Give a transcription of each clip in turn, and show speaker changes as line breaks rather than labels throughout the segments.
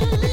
Hola,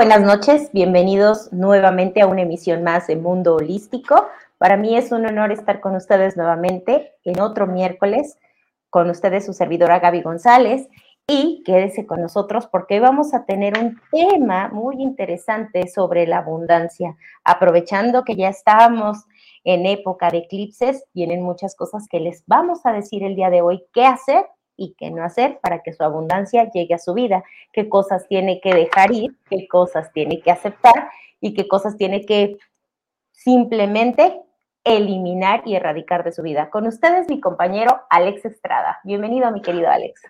buenas noches. Bienvenidos nuevamente a una emisión más de Mundo Holístico. Para mí es un honor estar con ustedes nuevamente en otro miércoles, con ustedes su servidora Gaby González. Y quédese con nosotros porque hoy vamos a tener un tema muy interesante sobre la abundancia. Aprovechando que ya estamos en época de eclipses, vienen muchas cosas que les vamos a decir el día de hoy qué hacer y qué no hacer para que su abundancia llegue a su vida, qué cosas tiene que dejar ir, qué cosas tiene que aceptar y qué cosas tiene que simplemente eliminar y erradicar de su vida. Con ustedes mi compañero Alex Estrada. Bienvenido, mi querido Alex.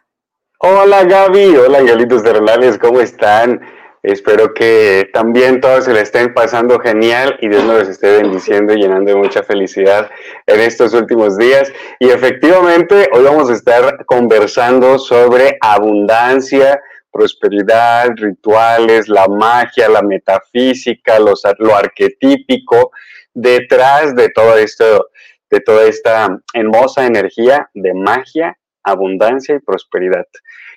Hola Gaby, hola Angelitos Renales, ¿cómo están? Espero que también todos se le estén pasando genial y Dios nos esté bendiciendo y llenando de mucha felicidad en estos últimos días. Y efectivamente, hoy vamos a estar conversando sobre abundancia, prosperidad, rituales, la magia, la metafísica, lo arquetípico, detrás de todo esto, de toda esta hermosa energía de magia, abundancia y prosperidad.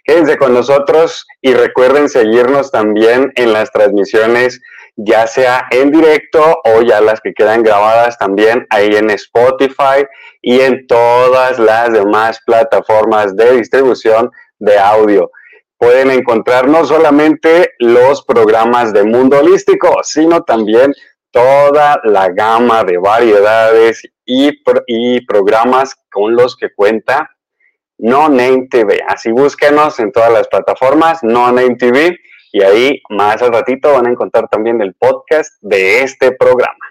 Quédense con nosotros y recuerden seguirnos también en las transmisiones, ya sea en directo o ya las que quedan grabadas también ahí en Spotify y en todas las demás plataformas de distribución de audio. Pueden encontrar no solamente los programas de Mundo Holístico, sino también toda la gama de variedades y, y programas con los que cuenta no Name TV. Así búsquenos en todas las plataformas, No Name TV, y ahí más al ratito van a encontrar también el podcast de este programa.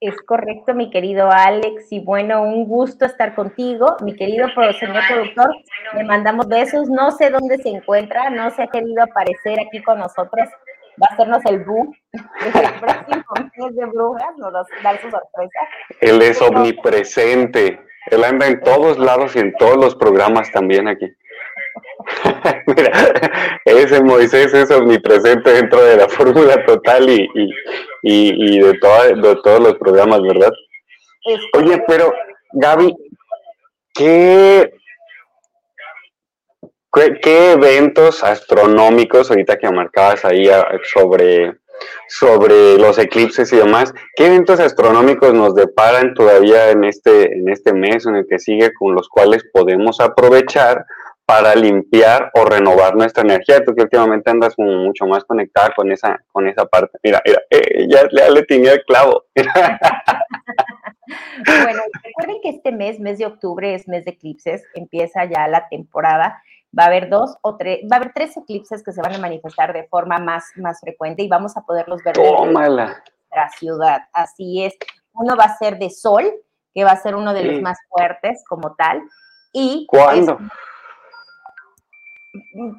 Es correcto, mi querido Alex, y bueno, un gusto estar contigo. Mi querido señor productor, le mandamos besos. No sé dónde se encuentra, no se ha querido aparecer aquí con nosotros. Va a hacernos el bu el próximo mes de brujas, nos va a dar su sorpresa.
Él es omnipresente. Él anda en todos lados y en todos los programas también aquí. Mira, ese Moisés es omnipresente dentro de la fórmula total y, y, de, de todos los programas, ¿verdad? Oye, pero Gaby, ¿qué, ¿qué, eventos astronómicos, ahorita que marcabas ahí ah, sobre sobre los eclipses y demás. ¿Qué eventos astronómicos nos deparan todavía en este, en este mes, en el que sigue, con los cuales podemos aprovechar para limpiar o renovar nuestra energía? Tú que últimamente andas mucho más conectada con esa, con esa parte. Mira, mira, eh, ya, le tenía el clavo.
bueno, recuerden que este mes, mes de octubre, es mes de eclipses, empieza ya la temporada va a haber dos o tres, va a haber tres eclipses que se van a manifestar de forma más, más frecuente y vamos a poderlos ver en nuestra ciudad. Así es. Uno va a ser de sol, que va a ser uno de los más fuertes como tal. Y
¿Cuándo?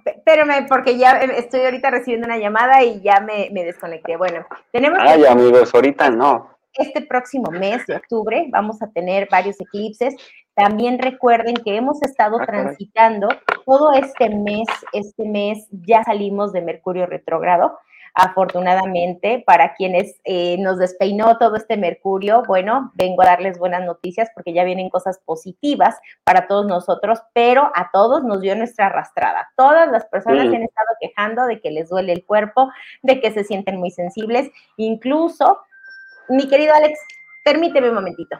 espérame, porque ya estoy ahorita recibiendo una llamada y ya me, me desconecté. Bueno, tenemos.
Ay, amigos, ahorita no.
Este próximo mes de octubre vamos a tener varios eclipses. También recuerden que hemos estado ah, transitando todo este mes, este mes ya salimos de Mercurio retrógrado. Afortunadamente, para quienes eh, nos despeinó todo este Mercurio, bueno, vengo a darles buenas noticias porque ya vienen cosas positivas para todos nosotros, pero a todos nos dio nuestra arrastrada. Todas las personas se han estado quejando de que les duele el cuerpo, de que se sienten muy sensibles, incluso, mi querido Alex, permíteme un momentito.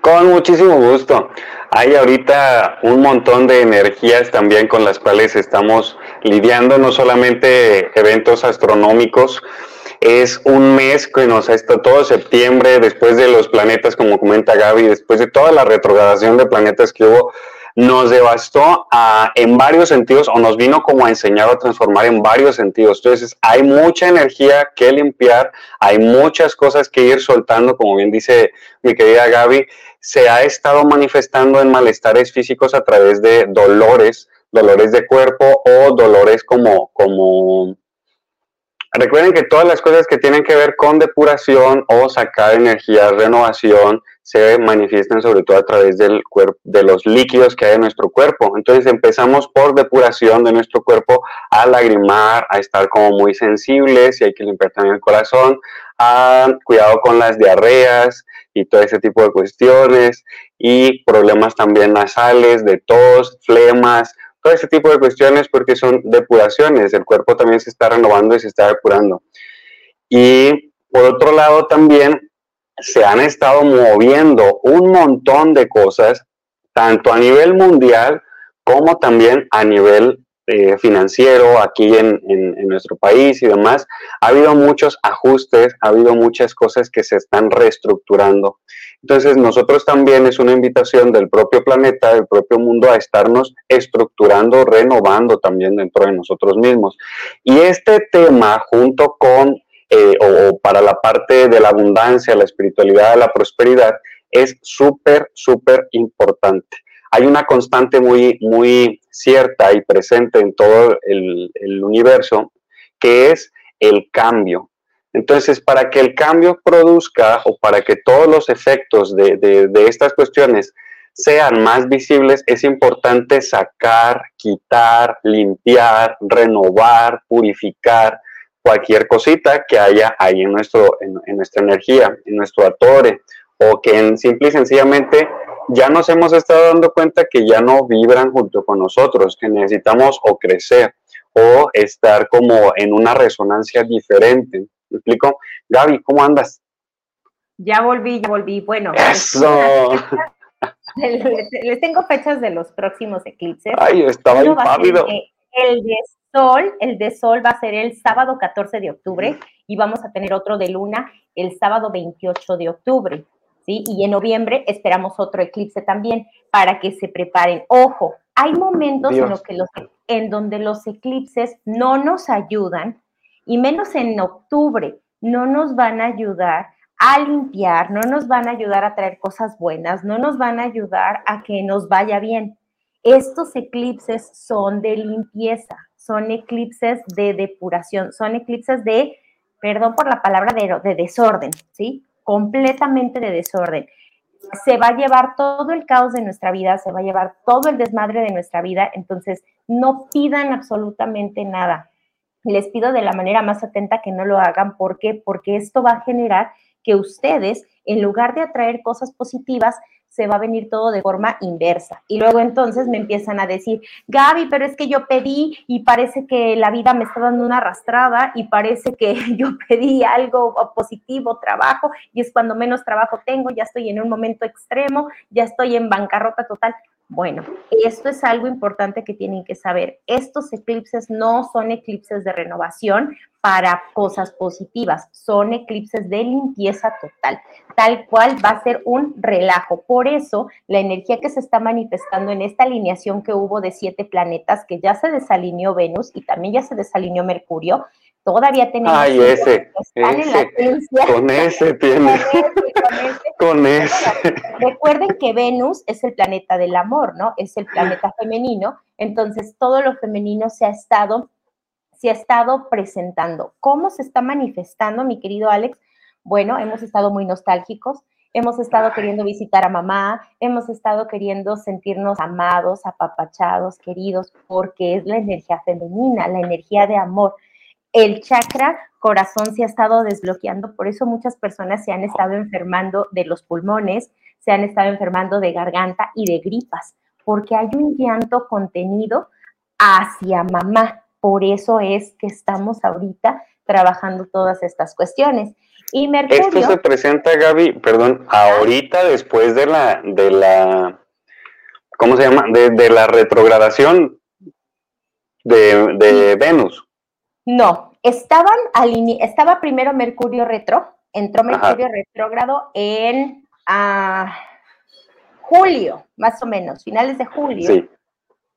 Con muchísimo gusto. Hay ahorita un montón de energías también con las cuales estamos lidiando, no solamente eventos astronómicos. Es un mes que nos ha estado todo septiembre, después de los planetas, como comenta Gaby, después de toda la retrogradación de planetas que hubo, nos devastó en varios sentidos o nos vino como a enseñar a transformar en varios sentidos. Entonces, hay mucha energía que limpiar, hay muchas cosas que ir soltando, como bien dice mi querida Gaby, se ha estado manifestando en malestares físicos a través de dolores, dolores de cuerpo o dolores como, como recuerden que todas las cosas que tienen que ver con depuración o sacar energía, renovación, se manifiestan sobre todo a través del cuerpo, de los líquidos que hay en nuestro cuerpo. Entonces empezamos por depuración de nuestro cuerpo a lagrimar, a estar como muy sensibles y hay que limpiar también el corazón, a cuidado con las diarreas y todo ese tipo de cuestiones y problemas también nasales, de tos, flemas, todo ese tipo de cuestiones porque son depuraciones, el cuerpo también se está renovando y se está depurando. Y por otro lado también se han estado moviendo un montón de cosas, tanto a nivel mundial como también a nivel eh, financiero aquí en, nuestro país y demás. Ha habido muchos ajustes, ha habido muchas cosas que se están reestructurando. Entonces, nosotros también es una invitación del propio planeta, del propio mundo, a estarnos estructurando, renovando también dentro de nosotros mismos. Y este tema, junto con, eh, o, para la parte de la abundancia, la espiritualidad, la prosperidad, es súper, súper importante. Hay una constante muy, muy cierta y presente en todo el, universo, que es el cambio. Entonces, para que el cambio produzca o para que todos los efectos de, estas cuestiones sean más visibles, es importante sacar, quitar, limpiar, renovar, purificar cualquier cosita que haya ahí en, nuestro, en, nuestra energía, en nuestro atore, o que en, simple y sencillamente ya nos hemos estado dando cuenta que ya no vibran junto con nosotros, que necesitamos o crecer o estar como en una resonancia diferente. ¿Me explico? Gaby, ¿cómo andas?
Ya volví, ya volví. Bueno,
¡Eso!
Les, tengo fechas de los próximos eclipses.
Ay, estaba impávido.
El de Sol, el de Sol va a ser el sábado 14 de octubre y vamos a tener otro de Luna el sábado 28 de octubre. ¿Sí? Y en noviembre esperamos otro eclipse también para que se preparen. Ojo, hay momentos en, que los, en donde los eclipses no nos ayudan y menos en octubre, no nos van a ayudar a limpiar, no nos van a ayudar a traer cosas buenas, no nos van a ayudar a que nos vaya bien. Estos eclipses son de limpieza, son eclipses de depuración, son eclipses de, perdón por la palabra, de, de desorden, ¿sí? Completamente de desorden. Se va a llevar todo el caos de nuestra vida, se va a llevar todo el desmadre de nuestra vida, entonces no pidan absolutamente nada les pido de la manera más atenta que no lo hagan. ¿Por qué? Porque esto va a generar que ustedes, en lugar de atraer cosas positivas, se va a venir todo de forma inversa. Y luego entonces me empiezan a decir, Gaby, pero es que yo pedí y parece que la vida me está dando una arrastrada y parece que yo pedí algo positivo, trabajo, y es cuando menos trabajo tengo, ya estoy en un momento extremo, ya estoy en bancarrota total. Bueno, esto es algo importante que tienen que saber. Estos eclipses no son eclipses de renovación para cosas positivas, son eclipses de limpieza total, tal cual va a ser un relajo. Por eso, la energía que se está manifestando en esta alineación que hubo de siete planetas, que ya se desalineó Venus y también ya se desalineó Mercurio, todavía tenemos...
Ay, ese, con ese tiene. Con ese.
Recuerden que Venus es el planeta del amor, ¿no? Es el planeta femenino. Entonces, todo lo femenino se ha estado, se ha estado presentando. ¿Cómo se está manifestando, mi querido Alex? Bueno, hemos estado muy nostálgicos, hemos estado queriendo visitar a mamá, hemos estado queriendo sentirnos amados, apapachados, queridos, porque es la energía femenina, la energía de amor el chakra corazón se ha estado desbloqueando, por eso muchas personas se han estado enfermando de los pulmones, se han estado enfermando de garganta y de gripas, porque hay un llanto contenido hacia mamá. Por eso es que estamos ahorita trabajando todas estas cuestiones. Y Mercurio,
Esto se presenta, Gaby, perdón, ahorita después de la, de la, ¿cómo se llama? De, la retrogradación de, de Venus.
No, estaban estaba primero Mercurio retro, entró Mercurio retrógrado en ah, julio, más o menos, finales de julio.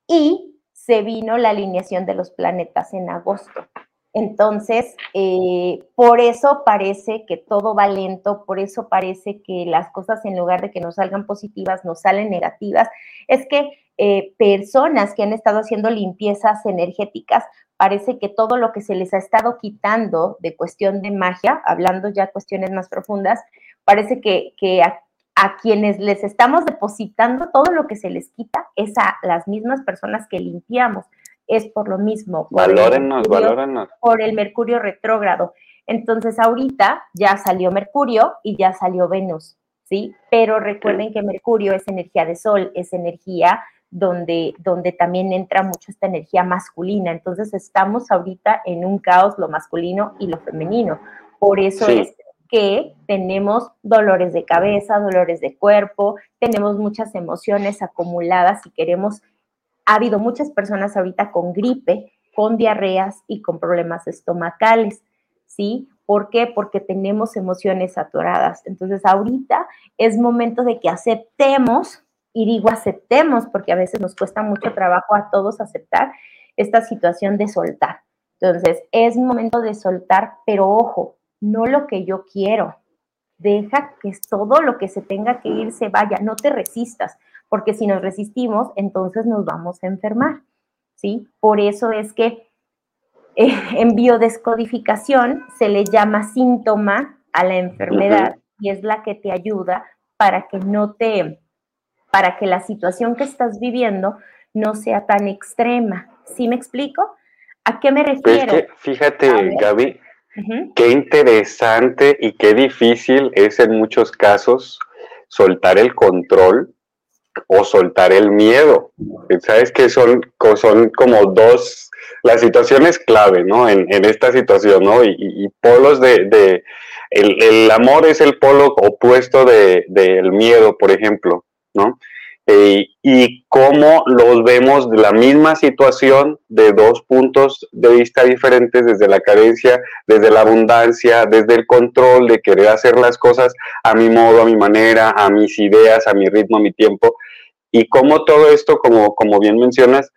Y se vino la alineación de los planetas en agosto. Entonces, eh, por eso parece que todo va lento, por eso parece que las cosas en lugar de que nos salgan positivas, nos salen negativas. Es que eh, personas que han estado haciendo limpiezas energéticas parece que todo lo que se les ha estado quitando de cuestión de magia, hablando ya cuestiones más profundas, parece que, a, a, quienes les estamos depositando todo lo que se les quita es a las mismas personas que limpiamos. Es por lo mismo.
Valórennos, valórennos.
Por el Mercurio retrógrado. Entonces, ahorita ya salió Mercurio y ya salió Venus, ¿sí? Pero recuerden que Mercurio es energía de sol, es energía donde, donde también entra mucho esta energía masculina. Entonces estamos ahorita en un caos lo masculino y lo femenino. Por eso es que tenemos dolores de cabeza, dolores de cuerpo, tenemos muchas emociones acumuladas y queremos, ha habido muchas personas ahorita con gripe, con diarreas y con problemas estomacales, ¿sí? ¿Por qué? Porque tenemos emociones atoradas. Entonces ahorita es momento de que aceptemos y digo aceptemos, porque a veces nos cuesta mucho trabajo a todos aceptar esta situación de soltar. Entonces, es momento de soltar, pero ojo, no lo que yo quiero. Deja que todo lo que se tenga que ir se vaya, no te resistas, porque si nos resistimos, entonces nos vamos a enfermar, ¿sí? Por eso es que eh, en biodescodificación se le llama síntoma a la enfermedad y es la que te ayuda para que no te, para que la situación que estás viviendo no sea tan extrema. ¿Sí me explico? ¿A qué me refiero?
fíjate, Gaby, qué interesante y qué difícil es en muchos casos soltar el control o soltar el miedo. Sabes que son, son como dos, las situaciones clave, ¿no? En, esta situación, ¿no? Y, polos de, el, amor es el polo opuesto del miedo, por ejemplo. ¿No? Eh, y cómo los vemos de la misma situación de dos puntos de vista diferentes, desde la carencia, desde la abundancia, desde el control de querer hacer las cosas a mi modo, a mi manera, a mis ideas, a mi ritmo, a mi tiempo, y cómo todo esto, como, como bien mencionas,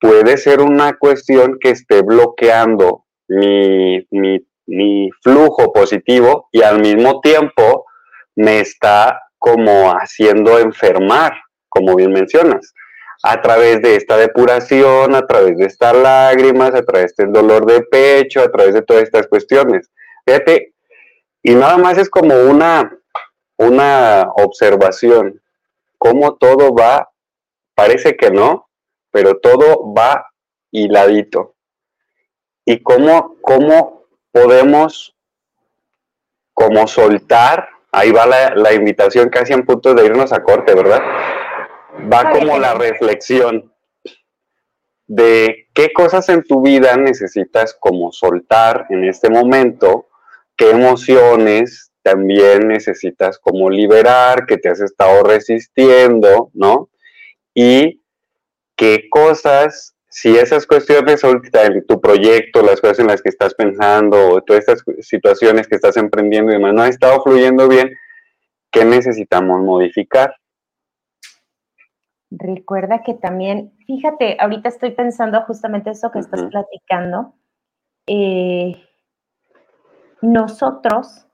puede ser una cuestión que esté bloqueando mi, mi, mi flujo positivo y al mismo tiempo me está como haciendo enfermar, como bien mencionas, a través de esta depuración, a través de estas lágrimas, a través del dolor de pecho, a través de todas estas cuestiones. Fíjate, y nada más es como una, una observación, cómo todo va, parece que no, pero todo va hiladito. Y cómo, cómo podemos como soltar ahí va la, invitación casi en punto de irnos a corte, ¿verdad? Va como la reflexión de qué cosas en tu vida necesitas como soltar en este momento, qué emociones también necesitas como liberar, que te has estado resistiendo, ¿no? Y qué cosas si esas cuestiones ahorita tu proyecto, las cosas en las que estás pensando, todas estas situaciones que estás emprendiendo y demás, no ha estado fluyendo bien, ¿qué necesitamos modificar?
Recuerda que también, fíjate, ahorita estoy pensando justamente eso que estás platicando. Eh, nosotros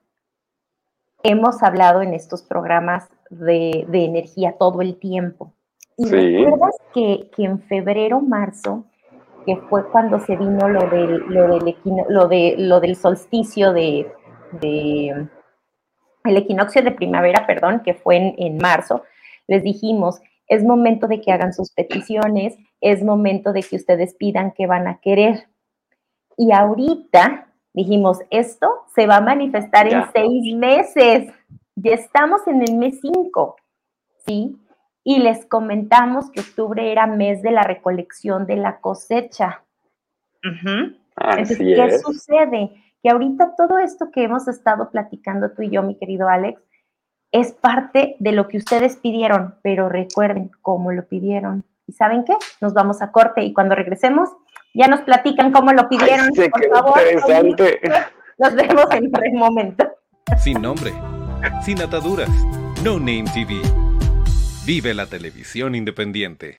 hemos hablado en estos programas de, de energía todo el tiempo. ¿Y recuerdas que, en febrero, marzo, que fue cuando se vino lo del, lo del, lo de, lo del solsticio de, el equinoccio de primavera, perdón, que fue en, en, marzo, les dijimos, es momento de que hagan sus peticiones, es momento de que ustedes pidan qué van a querer. Y ahorita dijimos, esto se va a manifestar en seis meses. Ya estamos en el mes cinco, ¿sí? Y les comentamos que octubre era mes de la recolección de la cosecha. Entonces, ¿qué sucede? Que ahorita todo esto que hemos estado platicando tú y yo, mi querido Alex, es parte de lo que ustedes pidieron, pero recuerden cómo lo pidieron. ¿Y saben qué? Nos vamos a corte y cuando regresemos ya nos platican cómo lo pidieron. por favor. Interesante. Nos vemos en un momento.
Sin nombre, sin ataduras, No Name TV Vive la televisión independiente.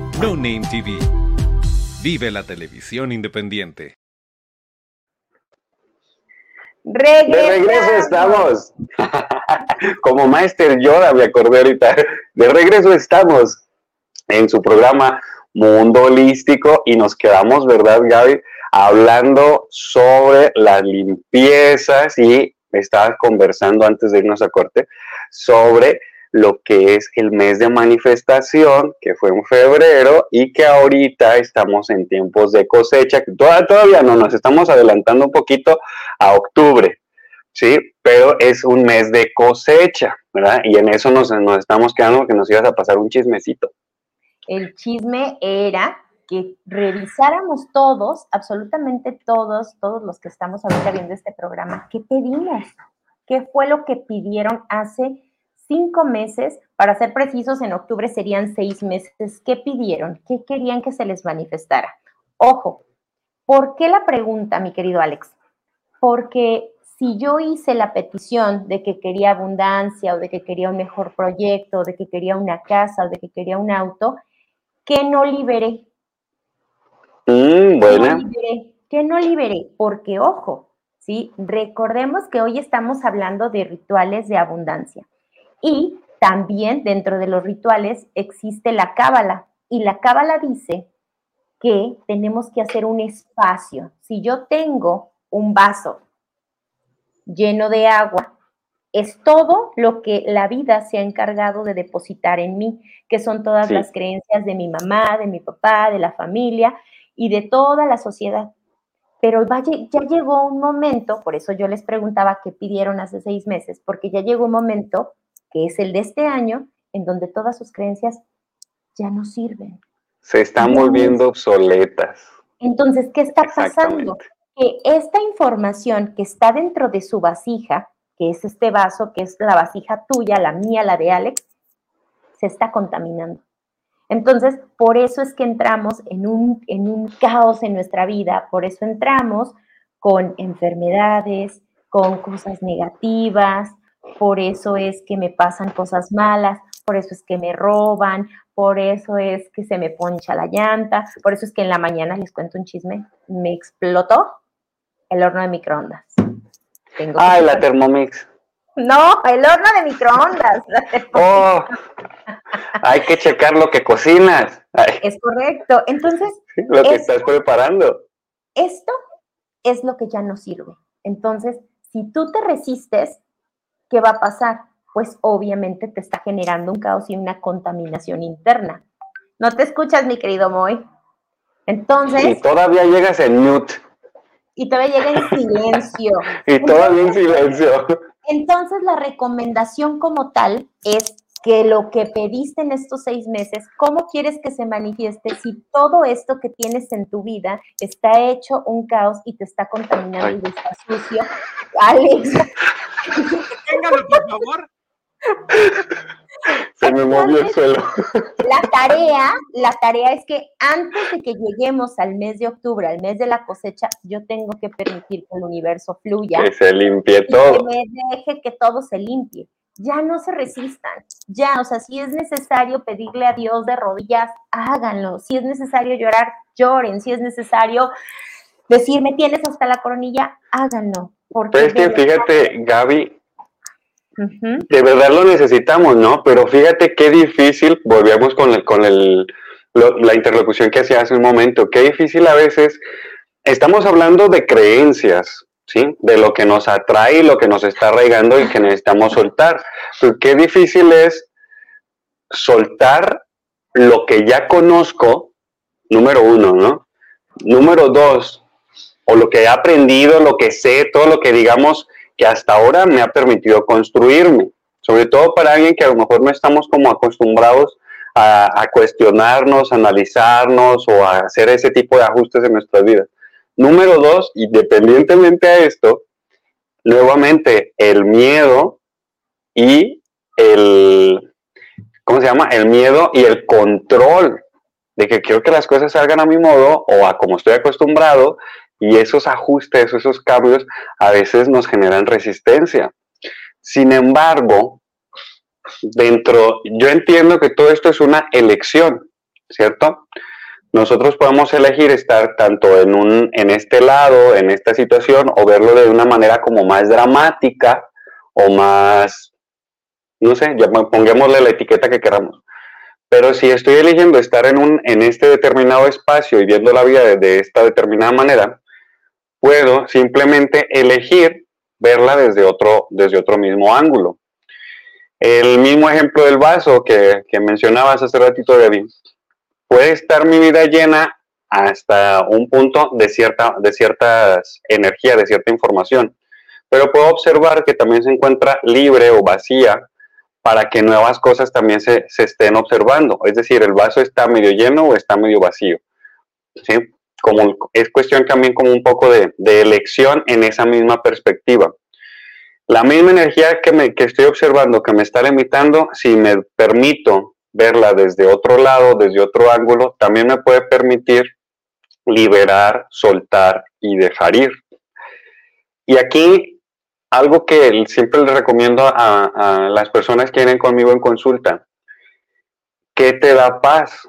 No Name TV. Vive la televisión independiente.
De regreso estamos. Como Master Yoda me acordé ahorita. De regreso estamos en su programa Mundo Holístico y nos quedamos, ¿verdad, Gaby? Hablando sobre las limpiezas y estaba conversando antes de irnos a corte sobre lo que es el mes de manifestación, que fue en febrero, y que ahorita estamos en tiempos de cosecha, que todavía no nos estamos adelantando un poquito a octubre, ¿sí? Pero es un mes de cosecha, ¿verdad? Y en eso nos, nos estamos quedando que nos ibas a pasar un chismecito.
El chisme era que revisáramos todos, absolutamente todos, todos los que estamos ahorita viendo este programa, ¿qué pedimos? ¿Qué fue lo que pidieron hace cinco meses, para ser precisos, en octubre serían seis meses. ¿Qué pidieron? ¿Qué querían que se les manifestara? Ojo, ¿por qué la pregunta, mi querido Alex? Porque si yo hice la petición de que quería abundancia o de que quería un mejor proyecto, o de que quería una casa o de que quería un auto, ¿qué no liberé?
Mm, bueno.
¿Qué no liberé? Porque, ojo, ¿sí? Recordemos que hoy estamos hablando de rituales de abundancia. Y también dentro de los rituales existe la cábala. Y la cábala dice que tenemos que hacer un espacio. Si yo tengo un vaso lleno de agua, es todo lo que la vida se ha encargado de depositar en mí, que son todas las creencias de mi mamá, de mi papá, de la familia y de toda la sociedad. Pero ya llegó un momento, por eso yo les preguntaba qué pidieron hace seis meses, porque ya llegó un momento que es el de este año, en donde todas sus creencias ya no sirven.
Se están volviendo obsoletas.
Entonces, ¿qué está pasando? Que esta información que está dentro de su vasija, que es este vaso, que es la vasija tuya, la mía, la de Alex, se está contaminando. Entonces, por eso es que entramos en un, en un caos en nuestra vida, por eso entramos con enfermedades, con cosas negativas, por eso es que me pasan cosas malas, por eso es que me roban, por eso es que se me poncha la llanta, por eso es que en la mañana les cuento un chisme, me explotó el horno de microondas.
Ay, la Thermomix.
No, el horno de microondas.
Oh, hay que checar lo que cocinas.
Es correcto. Entonces,
lo que estás preparando.
Esto es lo que ya no sirve. Entonces, si tú te resistes, ¿qué va a pasar? Pues obviamente te está generando un caos y una contaminación interna. ¿No te escuchas, mi querido Moy? Entonces.
Y todavía llegas en mute.
Y todavía llega en silencio.
y todavía en silencio.
Entonces, la recomendación como tal es que lo que pediste en estos seis meses, ¿cómo quieres que se manifieste si todo esto que tienes en tu vida está hecho un caos y te está contaminando y está sucio? Alex.
Téngalo, por favor.
Se me movió el suelo.
La tarea, la tarea es que antes de que lleguemos al mes de octubre, al mes de la cosecha, yo tengo que permitir que el universo fluya.
Que se limpie todo.
Que me deje que todo se limpie. Ya no se resistan, ya, o sea, si es necesario pedirle a Dios de rodillas, háganlo. Si es necesario llorar, lloren. Si es necesario decirme tienes hasta la coronilla, háganlo. Porque
Pero es que fíjate, Gaby, De verdad lo necesitamos, ¿no? Pero fíjate qué difícil, volvíamos con, el, con el, la interlocución que hacía hace un momento, qué difícil a veces, estamos hablando de creencias, ¿sí? De lo que nos atrae lo que nos está arraigando y que necesitamos soltar. Pero qué difícil es soltar lo que ya conozco, número uno, ¿no? Número dos, o lo que he aprendido, lo que sé, todo lo que digamos que hasta ahora me ha permitido construirme. Sobre todo para alguien que a lo mejor no estamos como acostumbrados a, cuestionarnos, a analizarnos o a hacer ese tipo de ajustes en nuestras vidas. Número dos, independientemente a esto, nuevamente el miedo y el, ¿cómo se llama? El miedo y el control de que quiero que las cosas salgan a mi modo o a como estoy acostumbrado y esos ajustes, esos cambios a veces nos generan resistencia. Sin embargo, dentro, yo entiendo que todo esto es una elección, ¿cierto? Nosotros podemos elegir estar tanto en, un, en este lado, en esta situación, o verlo de una manera como más dramática o más, no sé, ya pongámosle la etiqueta que queramos. Pero si estoy eligiendo estar en, un, en este determinado espacio y viendo la vida de, de esta determinada manera, puedo simplemente elegir verla desde otro, desde otro mismo ángulo. El mismo ejemplo del vaso que, que mencionabas hace ratito, Debbie, puede estar mi vida llena hasta un punto de cierta, de ciertas energía, de cierta información, pero puedo observar que también se encuentra libre o vacía para que nuevas cosas también se, se estén observando. Es decir, el vaso está medio lleno o está medio vacío. ¿sí? Como, es cuestión también como un poco de, elección en esa misma perspectiva. La misma energía que, me, que estoy observando, que me está limitando, si me permito verla desde otro lado, desde otro ángulo, también me puede permitir liberar, soltar y dejar ir. Y aquí algo que siempre les recomiendo a, a, las personas que vienen conmigo en consulta, ¿qué te da paz?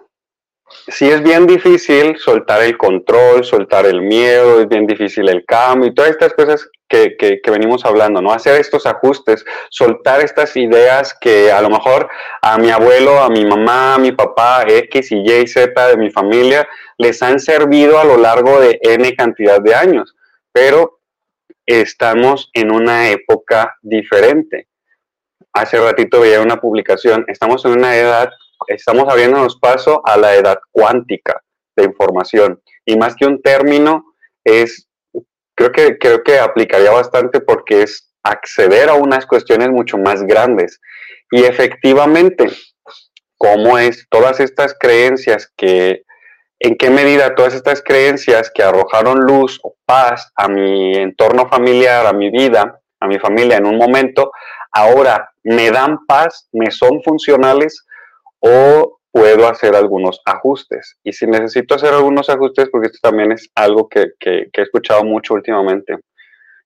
Si es bien difícil soltar el control, soltar el miedo, es bien difícil el cambio y todas estas cosas que, que, que, venimos hablando, ¿no? Hacer estos ajustes, soltar estas ideas que a lo mejor a mi abuelo, a mi mamá, a mi papá, X y Y, Z de mi familia, les han servido a lo largo de N cantidad de años, pero estamos en una época diferente. Hace ratito veía una publicación, estamos en una edad, estamos abriéndonos paso a la edad cuántica de información. Y más que un término, es, creo que, creo que aplicaría bastante porque es acceder a unas cuestiones mucho más grandes. Y efectivamente, cómo es todas estas creencias que en qué medida todas estas creencias que arrojaron luz o paz a mi entorno familiar, a mi vida, a mi familia en un momento, ahora me dan paz, me son funcionales o puedo hacer algunos ajustes. Y si necesito hacer algunos ajustes, porque esto también es algo que, he escuchado mucho últimamente,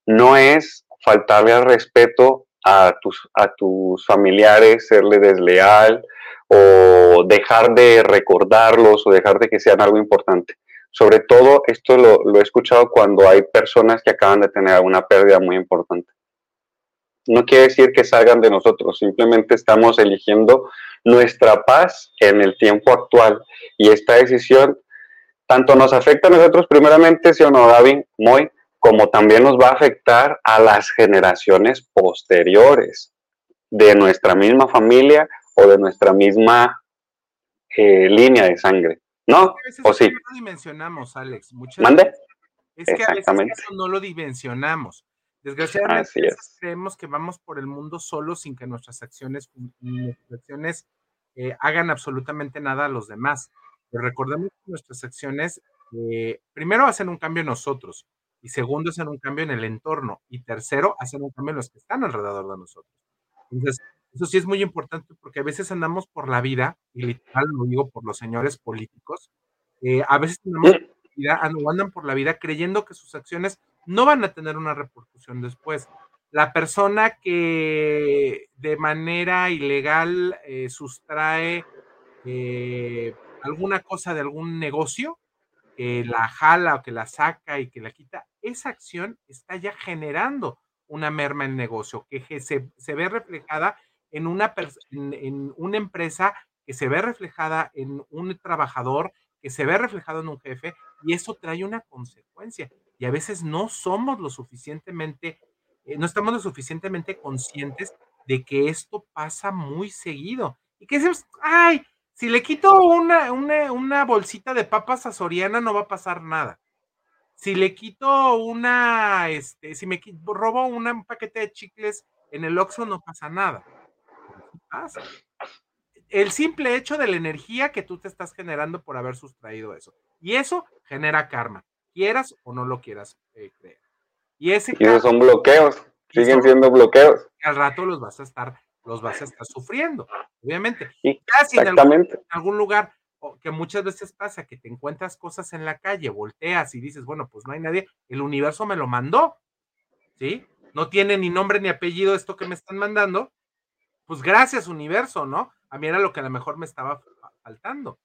no es faltarle al respeto a tus, a tus familiares, serle desleal, o dejar de recordarlos o dejar de que sean algo importante. Sobre todo, esto lo, he escuchado cuando hay personas que acaban de tener una pérdida muy importante. No quiere decir que salgan de nosotros, simplemente estamos eligiendo nuestra paz en el tiempo actual y esta decisión tanto nos afecta a nosotros primeramente, si o no, David, muy, como también nos va a afectar a las generaciones posteriores de nuestra misma familia o de nuestra misma eh, línea de sangre. ¿No? ¿O sí?
No dimensionamos, Alex. Muchas
¿Mande?
Es que a veces no lo dimensionamos. Desgraciadamente creemos que vamos por el mundo solo sin que nuestras acciones, nuestras acciones eh, hagan absolutamente nada a los demás. Pero recordemos que nuestras acciones, eh, primero, hacen un cambio en nosotros, y segundo, hacen un cambio en el entorno, y tercero, hacen un cambio en los que están alrededor de nosotros. Entonces, eso sí es muy importante porque a veces andamos por la vida, y literal lo digo por los señores políticos, eh, a veces andamos por la vida, andan por la vida creyendo que sus acciones no van a tener una repercusión después. La persona que de manera ilegal eh, sustrae eh, alguna cosa de algún negocio, que la jala o que la saca y que la quita, esa acción está ya generando una merma en negocio, que se, se ve reflejada en una, en, una empresa, que se ve reflejada en un trabajador, que se ve reflejado en un jefe, y eso trae una consecuencia. Y a veces no somos lo suficientemente, eh, no estamos lo suficientemente conscientes de que esto pasa muy seguido. Y que decimos, ay, si le quito una, una, una bolsita de papas a Soriana, no va a pasar nada si le quito una, este, si me robo un paquete de chicles en el Oxxo, no pasa nada. El simple hecho de la energía que tú te estás generando por haber sustraído eso. Y eso genera karma, quieras o no lo quieras eh, creer. Y, ese
esos son bloqueos, siguen siendo bloqueos.
Al rato los vas a estar, los vas a estar sufriendo, obviamente.
exactamente.
en algún lugar que muchas veces pasa que te encuentras cosas en la calle, volteas y dices, bueno, pues no hay nadie, el universo me lo mandó, ¿sí? No tiene ni nombre ni apellido esto que me están mandando, pues gracias universo, ¿no? A mí era lo que a lo mejor me estaba faltando.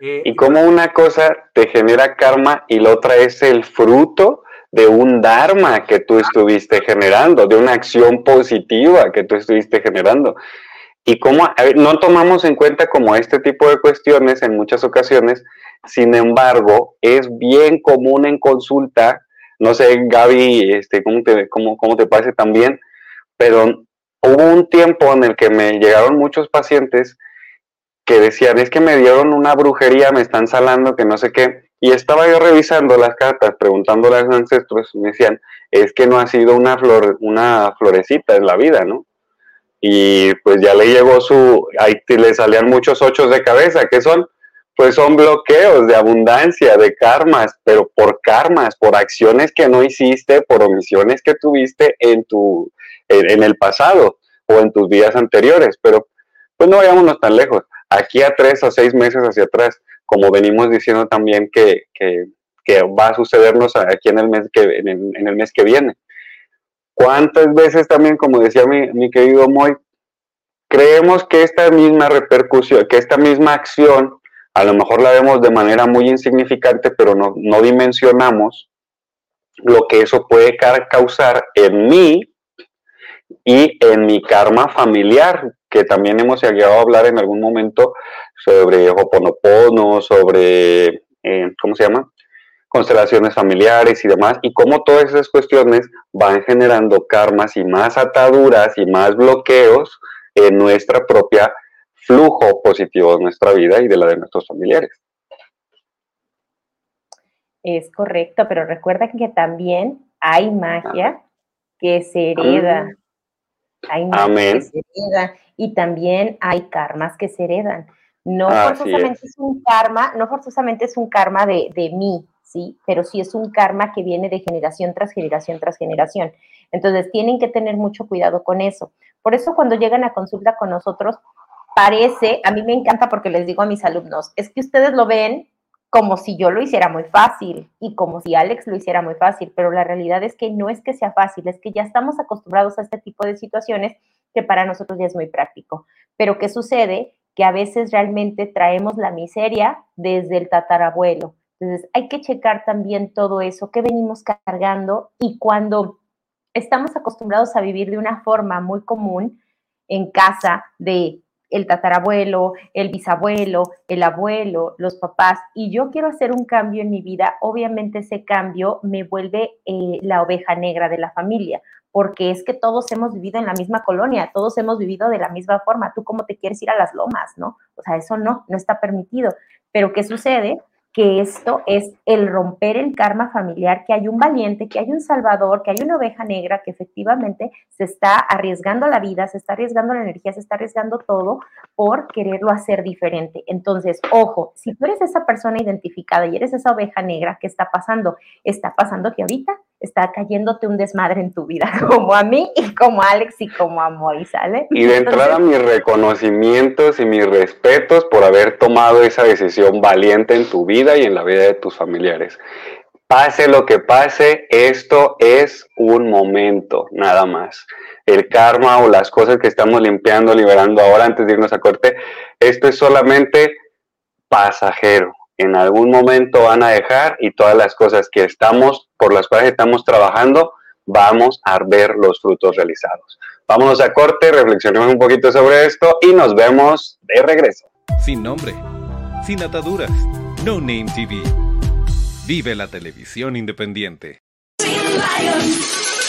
Eh, y como una cosa te genera karma y la otra es el fruto de un dharma que tú estuviste generando, de una acción positiva que tú estuviste generando. Y cómo no tomamos en cuenta como este tipo de cuestiones en muchas ocasiones, sin embargo, es bien común en consulta, no sé, Gaby, este, cómo, te, cómo, cómo te parece también, pero hubo un tiempo en el que me llegaron muchos pacientes que decían, es que me dieron una brujería, me están salando, que no sé qué, y estaba yo revisando las cartas, preguntándole a los ancestros, me decían, es que no ha sido una flor, una florecita en la vida, ¿no? y pues ya le llegó su, ahí le salían muchos ochos de cabeza, ¿qué son? Pues son bloqueos de abundancia, de karmas, pero por karmas, por acciones que no hiciste, por omisiones que tuviste en tu, en, el pasado o en tus días anteriores, pero pues no vayámonos tan lejos, aquí a tres o seis meses hacia atrás, como venimos diciendo también que, que, va a sucedernos aquí en el mes que, en el mes que viene. ¿Cuántas veces también, como decía mi, querido Moy, creemos que esta misma repercusión, que esta misma acción, a lo mejor la vemos de manera muy insignificante, pero no, no dimensionamos lo que eso puede causar en mí y en mi karma familiar, que también hemos llegado a hablar en algún momento sobre Hoponopono, sobre, eh, ¿cómo se llama? constelaciones familiares y demás, y cómo todas esas cuestiones van generando karmas y más ataduras y más bloqueos en nuestra propia flujo positivo de nuestra vida y de la de nuestros familiares.
Es correcto, pero recuerda que también hay magia que se hereda. Hay magia que se hereda y también hay karmas que se heredan. No forzosamente es. un karma, no forzosamente es un karma de, de mí, ¿sí? Pero sí es un karma que viene de generación tras generación tras generación. Entonces, tienen que tener mucho cuidado con eso. Por eso, cuando llegan a consulta con nosotros, parece, a mí me encanta porque les digo a mis alumnos, es que ustedes lo ven como si yo lo hiciera muy fácil y como si Alex lo hiciera muy fácil, pero la realidad es que no es que sea fácil, es que ya estamos acostumbrados a este tipo de situaciones que para nosotros ya es muy práctico. Pero ¿qué sucede? Que a veces realmente traemos la miseria desde el tatarabuelo, entonces, hay que checar también todo eso, que venimos cargando y cuando estamos acostumbrados a vivir de una forma muy común en casa de el tatarabuelo, el bisabuelo, el abuelo, los papás, y yo quiero hacer un cambio en mi vida, obviamente ese cambio me vuelve eh, la oveja negra de la familia, porque es que todos hemos vivido en la misma colonia, todos hemos vivido de la misma forma. ¿Tú cómo te quieres ir a las lomas, no? O sea, eso no, no está permitido. Pero ¿qué sucede? Que esto es el romper el karma familiar, que hay un valiente, que hay un salvador, que hay una oveja negra que efectivamente se está arriesgando la vida, se está arriesgando la energía, se está arriesgando todo por quererlo hacer diferente. Entonces, ojo, si tú eres esa persona identificada y eres esa oveja negra, ¿qué está pasando? Está pasando que ahorita está cayéndote un desmadre en tu vida, como a mí y como a Alex y como a Moy, ¿sale?
Y de entrada mis reconocimientos y mis respetos por haber tomado esa decisión valiente en tu vida y en la vida de tus familiares. Pase lo que pase, esto es un momento, nada más. El karma o las cosas que estamos limpiando, liberando ahora antes de irnos a corte, esto es solamente pasajero en algún momento van a dejar y todas las cosas que estamos, por las cuales estamos trabajando, vamos a ver los frutos realizados. Vámonos a corte, reflexionemos un poquito sobre esto y nos vemos de regreso.
Sin nombre, sin ataduras, No Name TV. Vive la televisión independiente.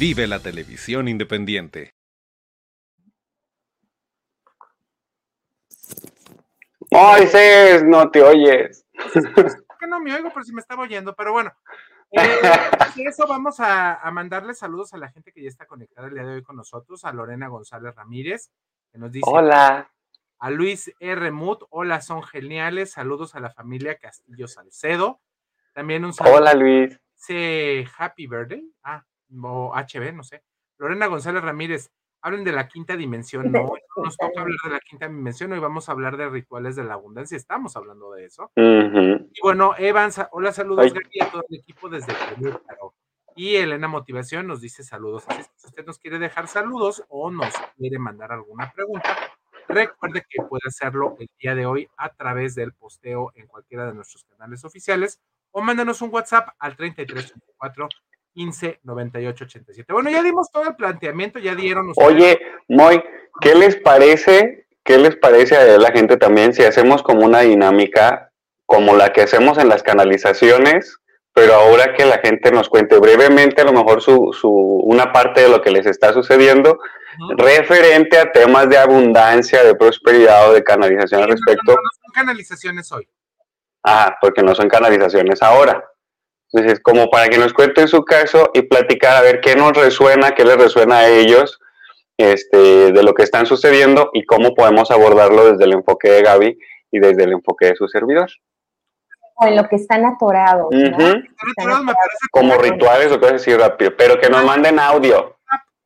Vive la televisión independiente.
Moisés, no te oyes.
que no me oigo, pero si me estaba oyendo, pero bueno. Eh, eso vamos a, mandarle saludos a la gente que ya está conectada el día de hoy con nosotros, a Lorena González Ramírez, que nos dice.
Hola.
A Luis R. Mut, hola, son geniales. Saludos a la familia Castillo Salcedo. También un saludo.
Hola, Luis.
Dice Happy Birthday. Ah, o HB, no sé. Lorena González Ramírez, hablen de la quinta dimensión. No, nos toca hablar de la quinta dimensión, hoy vamos a hablar de rituales de la abundancia, estamos hablando de eso. Y bueno, Evans, hola, saludos a todo el equipo desde Querétaro. Y Elena Motivación nos dice saludos. Así si usted nos quiere dejar saludos o nos quiere mandar alguna pregunta, recuerde que puede hacerlo el día de hoy a través del posteo en cualquiera de nuestros canales oficiales o mándanos un WhatsApp al 3384 15 98 87. Bueno, ya dimos todo el planteamiento, ya dieron.
Oye, Moy, ¿qué les parece? ¿Qué les parece a la gente también si hacemos como una dinámica como la que hacemos en las canalizaciones, pero ahora que la gente nos cuente brevemente a lo mejor su, su una parte de lo que les está sucediendo referente a temas de abundancia, de prosperidad o de canalización al respecto? No,
son canalizaciones hoy.
Ah, porque no son canalizaciones ahora. Entonces, como para que nos cuenten su caso y platicar a ver qué nos resuena, qué les resuena a ellos este, de lo que están sucediendo y cómo podemos abordarlo desde el enfoque de Gaby y desde el enfoque de su servidor.
O en lo que están atorados.
Como rituales o cosas así rápido, pero que nos manden audio.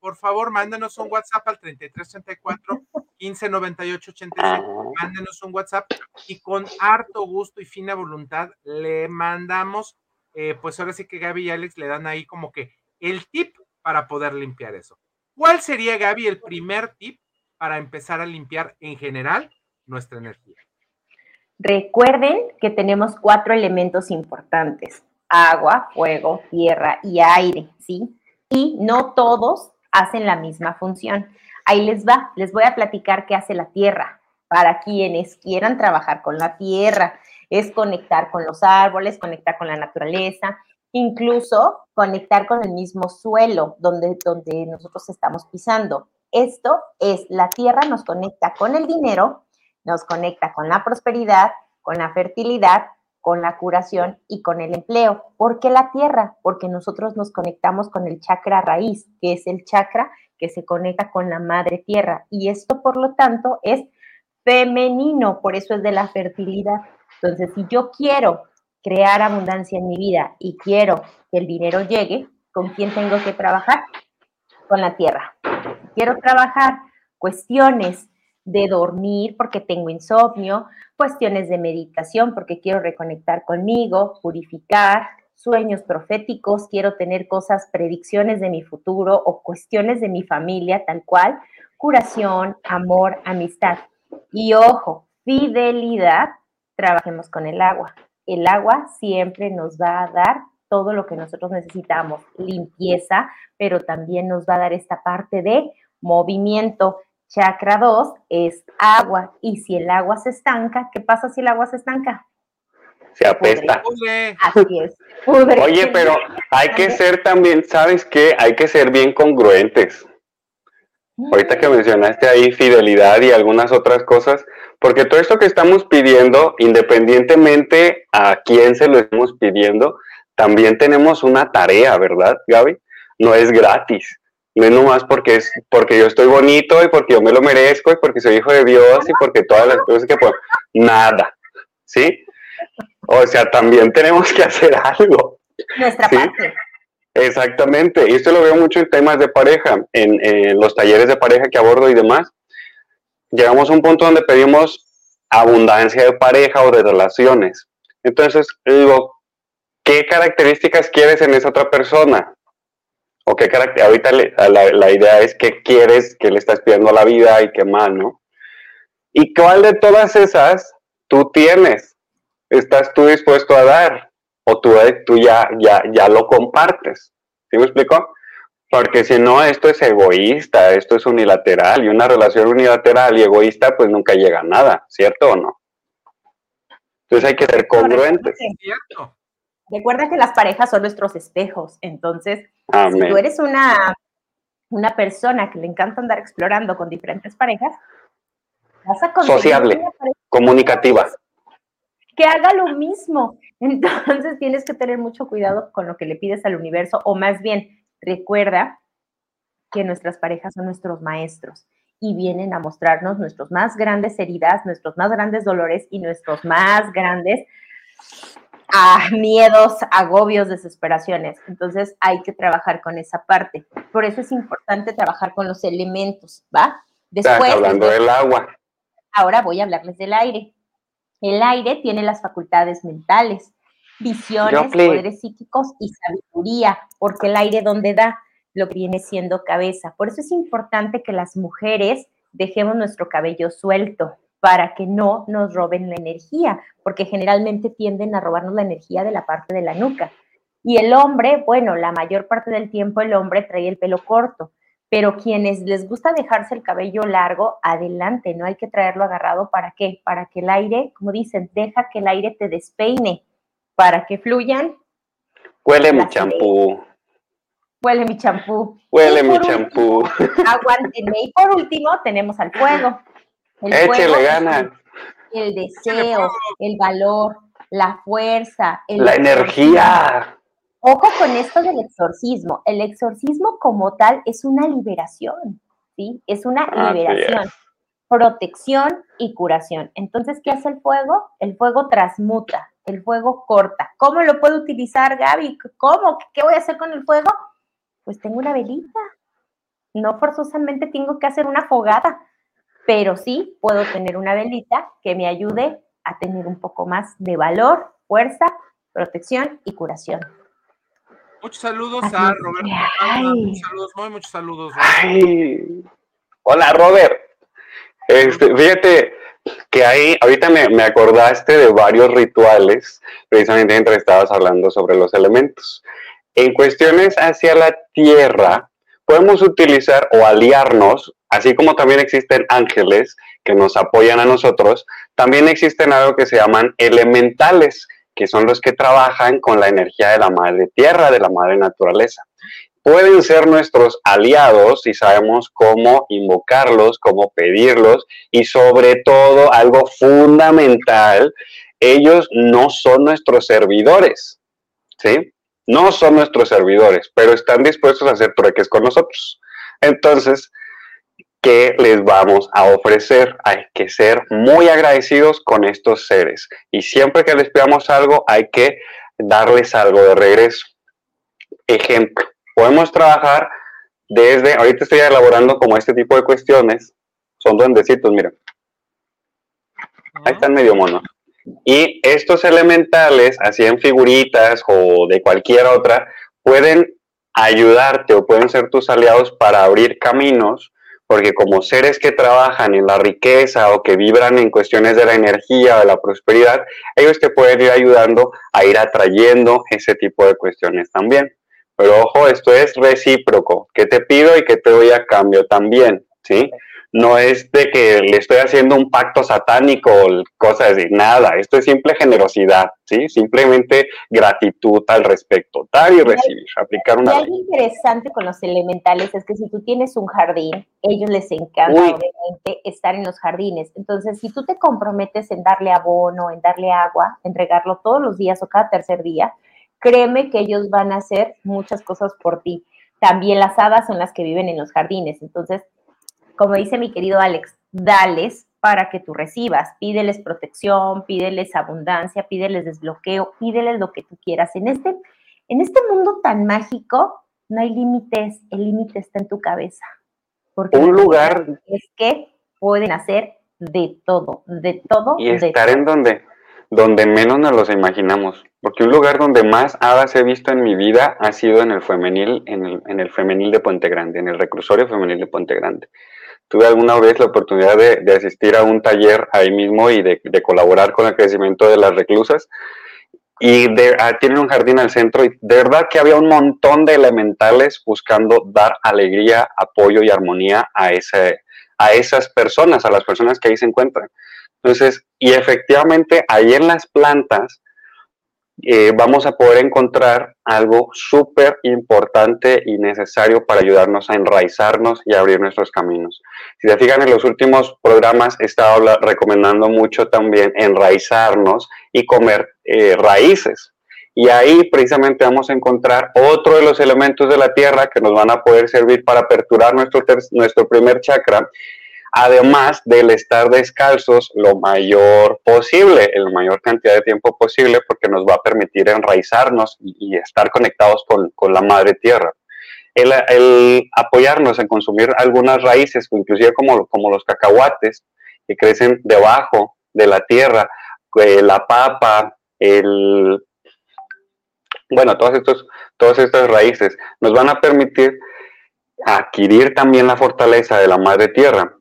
por favor, mándenos un WhatsApp al 3334 1598 87. Mándenos un WhatsApp y con harto gusto y fina voluntad le mandamos, eh, pues ahora sí que Gaby y Alex le dan ahí como que el tip para poder limpiar eso. ¿Cuál sería, Gaby, el primer tip para empezar a limpiar en general nuestra energía?
Recuerden que tenemos cuatro elementos importantes, agua, fuego, tierra y aire, ¿sí? Y no todos hacen la misma función. Ahí les va, les voy a platicar qué hace la tierra para quienes quieran trabajar con la tierra. Es conectar con los árboles, conectar con la naturaleza, incluso conectar con el mismo suelo donde, donde nosotros estamos pisando. Esto es, la tierra nos conecta con el dinero, nos conecta con la prosperidad, con la fertilidad, con la curación y con el empleo. ¿Por qué la tierra? Porque nosotros nos conectamos con el chakra raíz, que es el chakra que se conecta con la madre tierra. Y esto, por lo tanto, es femenino, por eso es de la fertilidad. Entonces, si yo quiero crear abundancia en mi vida y quiero que el dinero llegue, ¿con quién tengo que trabajar? Con la tierra. Quiero trabajar cuestiones de dormir porque tengo insomnio, cuestiones de meditación porque quiero reconectar conmigo, purificar, sueños proféticos, quiero tener cosas, predicciones de mi futuro o cuestiones de mi familia tal cual, curación, amor, amistad. Y ojo, fidelidad, trabajemos con el agua. El agua siempre nos va a dar todo lo que nosotros necesitamos, limpieza, pero también nos va a dar esta parte de movimiento. Chakra 2 es agua y si el agua se estanca, ¿qué pasa si el agua se estanca?
Se apesta.
Así es.
Oye, pero hay que ser también, ¿sabes qué? Hay que ser bien congruentes. Ahorita que mencionaste ahí fidelidad y algunas otras cosas, porque todo esto que estamos pidiendo, independientemente a quién se lo estamos pidiendo, también tenemos una tarea, ¿verdad, Gaby? No es gratis. No es nomás porque es porque yo estoy bonito y porque yo me lo merezco y porque soy hijo de Dios y porque todas las cosas que puedo. Nada. ¿Sí? O sea, también tenemos que hacer algo.
Nuestra parte.
Exactamente. Y esto lo veo mucho en temas de pareja, en, los talleres de pareja que abordo y demás. Llegamos a un punto donde pedimos abundancia de pareja o de relaciones. Entonces, digo, ¿qué características quieres en esa otra persona? o qué ahorita la, idea es qué quieres, qué le estás pidiendo la vida y qué más, ¿no? ¿Y cuál de todas esas tú tienes? ¿Estás tú dispuesto a dar? ¿O tú, tú ya, ya, ya lo compartes? ¿Sí me explico? Porque si no, esto es egoísta, esto es unilateral, y una relación unilateral y egoísta pues nunca llega a nada, ¿cierto o no? Entonces hay que ser congruentes.
Recuerda que las parejas son nuestros espejos, entonces si tú eres una, una persona que le encanta andar explorando con diferentes parejas, vas a
Sociable, comunicativa.
Que haga lo mismo. Entonces tienes que tener mucho cuidado con lo que le pides al universo, o más bien, recuerda que nuestras parejas son nuestros maestros y vienen a mostrarnos nuestros más grandes heridas, nuestros más grandes dolores y nuestros más grandes a miedos, agobios, desesperaciones. Entonces hay que trabajar con esa parte. Por eso es importante trabajar con los elementos, ¿va?
Después, hablando del agua.
Ahora voy a hablarles del aire. El aire tiene las facultades mentales, visiones, poderes psíquicos y sabiduría, porque el aire donde da lo que viene siendo cabeza. Por eso es importante que las mujeres dejemos nuestro cabello suelto, para que no nos roben la energía, porque generalmente tienden a robarnos la energía de la parte de la nuca. Y el hombre, bueno, la mayor parte del tiempo el hombre trae el pelo corto, pero quienes les gusta dejarse el cabello largo, adelante, no hay que traerlo agarrado, ¿para qué? Para que el aire, como dicen, deja que el aire te despeine, para que fluyan.
Huele mi champú.
Huele mi champú.
Huele mi champú.
Aguántenme. Y por último tenemos al fuego.
El Échele ganas.
El deseo, el valor, la fuerza,
la energía.
Ojo con esto del exorcismo. El exorcismo como tal es una liberación, ¿sí? Es una liberación, protección y curación. Entonces, ¿qué hace el fuego? El fuego transmuta, el fuego corta. ¿Cómo lo puedo utilizar, Gaby? ¿Cómo? ¿Qué voy a hacer con el fuego? Pues tengo una velita. no forzosamente tengo que hacer una fogata, pero sí puedo tener una velita que me ayude a tener un poco más de valor, fuerza, protección y curación.
Muchos saludos a Roberto. Muchos saludos, muy muchos saludos.
Hola, Robert. Este, fíjate que ahí, ahorita me, me, acordaste de varios rituales, precisamente mientras estabas hablando sobre los elementos. En cuestiones hacia la tierra, podemos utilizar o aliarnos, así como también existen ángeles que nos apoyan a nosotros, también existen algo que se llaman elementales, que son los que trabajan con la energía de la madre tierra, de la madre naturaleza. Pueden ser nuestros aliados si sabemos cómo invocarlos, cómo pedirlos y sobre todo algo fundamental, ellos no son nuestros servidores, ¿sí? No son nuestros servidores, pero están dispuestos a hacer trueques con nosotros. Entonces, ¿qué les vamos a ofrecer? Hay que ser muy agradecidos con estos seres. Y siempre que les pidamos algo, hay que darles algo de regreso. Ejemplo, podemos trabajar desde, ahorita estoy elaborando como este tipo de cuestiones, son duendecitos, mira. Ahí están medio monos. Y estos elementales, así en figuritas o de cualquier otra, pueden ayudarte o pueden ser tus aliados para abrir caminos porque como seres que trabajan en la riqueza o que vibran en cuestiones de la energía o de la prosperidad, ellos te pueden ir ayudando a ir atrayendo ese tipo de cuestiones también. Pero ojo, esto es recíproco, que te pido y que te doy a cambio también, ¿sí? No es de que le estoy haciendo un pacto satánico o cosas así, nada, esto es simple generosidad, ¿sí? Simplemente gratitud al respecto, dar y recibir, aplicar una...
Y algo interesante con los elementales es que si tú tienes un jardín, ellos les encanta obviamente estar en los jardines, entonces si tú te comprometes en darle abono, en darle agua, en regarlo todos los días o cada tercer día, créeme que ellos van a hacer muchas cosas por ti. También las hadas son las que viven en los jardines, entonces como dice mi querido Alex, dales para que tú recibas. Pídeles protección, pídeles abundancia, pídeles desbloqueo, pídeles lo que tú quieras. En este, en este mundo tan mágico no hay límites, el límite está en tu cabeza.
Porque un lugar
es que pueden hacer de todo, de todo.
Y estar en donde, donde menos nos los imaginamos. Porque un lugar donde más hadas he visto en mi vida ha sido en el femenil, en el, en el femenil de Puente Grande, en el reclusorio femenil de Puente Grande tuve alguna vez la oportunidad de, asistir a un taller ahí mismo y de, colaborar con el crecimiento de las reclusas. Y ah, tienen un jardín al centro y de verdad que había un montón de elementales buscando dar alegría, apoyo y armonía a, ese, a esas personas, a las personas que ahí se encuentran. Entonces, y efectivamente ahí en las plantas eh, vamos a poder encontrar algo súper importante y necesario para ayudarnos a enraizarnos y abrir nuestros caminos. Si se fijan en los últimos programas, he estado recomendando mucho también enraizarnos y comer eh, raíces. Y ahí precisamente vamos a encontrar otro de los elementos de la tierra que nos van a poder servir para aperturar nuestro, nuestro primer chakra además del estar descalzos lo mayor posible, la mayor cantidad de tiempo posible, porque nos va a permitir enraizarnos y, estar conectados con, la madre tierra. El, apoyarnos en consumir algunas raíces, inclusive como, como los cacahuates, que crecen debajo de la tierra, eh, la papa, el, bueno, todas, estos, todas estas raíces nos van a permitir adquirir también la fortaleza de la madre tierra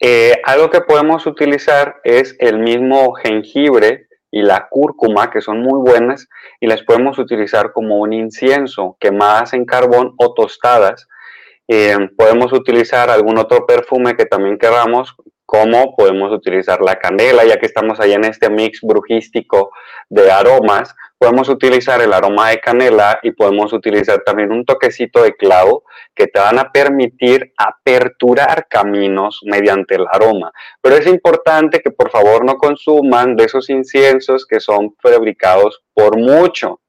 eh, algo que podemos utilizar es el mismo jengibre y la cúrcuma, que son muy buenas, y las podemos utilizar como un incienso, quemadas en carbón o tostadas. Eh, podemos utilizar algún otro perfume que también queramos, como podemos utilizar la canela, ya que estamos ahí en este mix brujístico de aromas, podemos utilizar el aroma de canela y podemos utilizar también un toquecito de clavo que te van a permitir aperturar caminos mediante el aroma. Pero es importante que por favor no consuman de esos inciensos que son fabricados por mucho,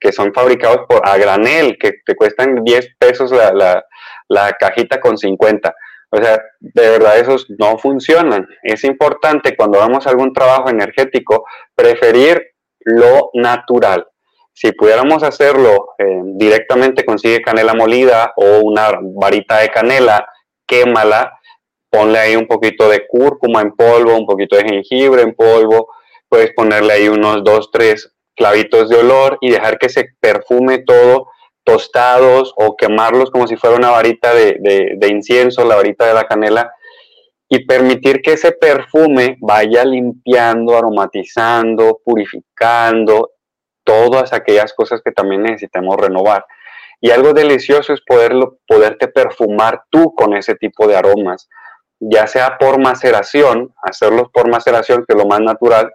que son fabricados por a granel, que te cuestan 10 pesos la, la cajita con 50. O sea, de verdad esos no funcionan. Es importante cuando hagamos algún trabajo energético preferir lo natural. Si pudiéramos hacerlo eh, directamente, consigue canela molida o una varita de canela, quémala, ponle ahí un poquito de cúrcuma en polvo, un poquito de jengibre en polvo, puedes ponerle ahí unos dos, tres clavitos de olor y dejar que se perfume todo tostados o quemarlos como si fuera una varita de, incienso, la varita de la canela, y permitir que ese perfume vaya limpiando, aromatizando, purificando todas aquellas cosas que también necesitamos renovar. Y algo delicioso es poderlo, poderte perfumar tú con ese tipo de aromas, ya sea por maceración, hacerlos por maceración, que es lo más natural,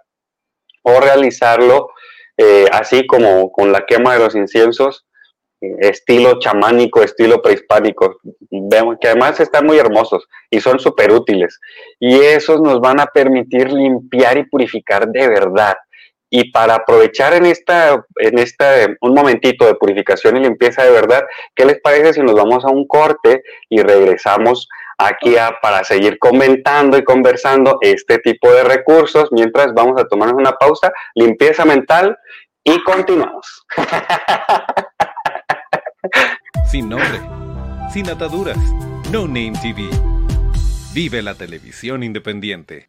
o realizarlo eh, así como con la quema de los inciensos, estilo chamánico, estilo prehispánico. Que además están muy hermosos y son súper útiles. Y esos nos van a permitir limpiar y purificar de verdad. Y para aprovechar en esta, en esta, un momentito de purificación y limpieza de verdad, ¿qué les parece si nos vamos a un corte y regresamos aquí para seguir comentando y conversando este tipo de recursos mientras vamos a tomarnos una pausa, limpieza mental y continuamos.
Sin nombre, sin ataduras, No Name TV. Vive la televisión independiente.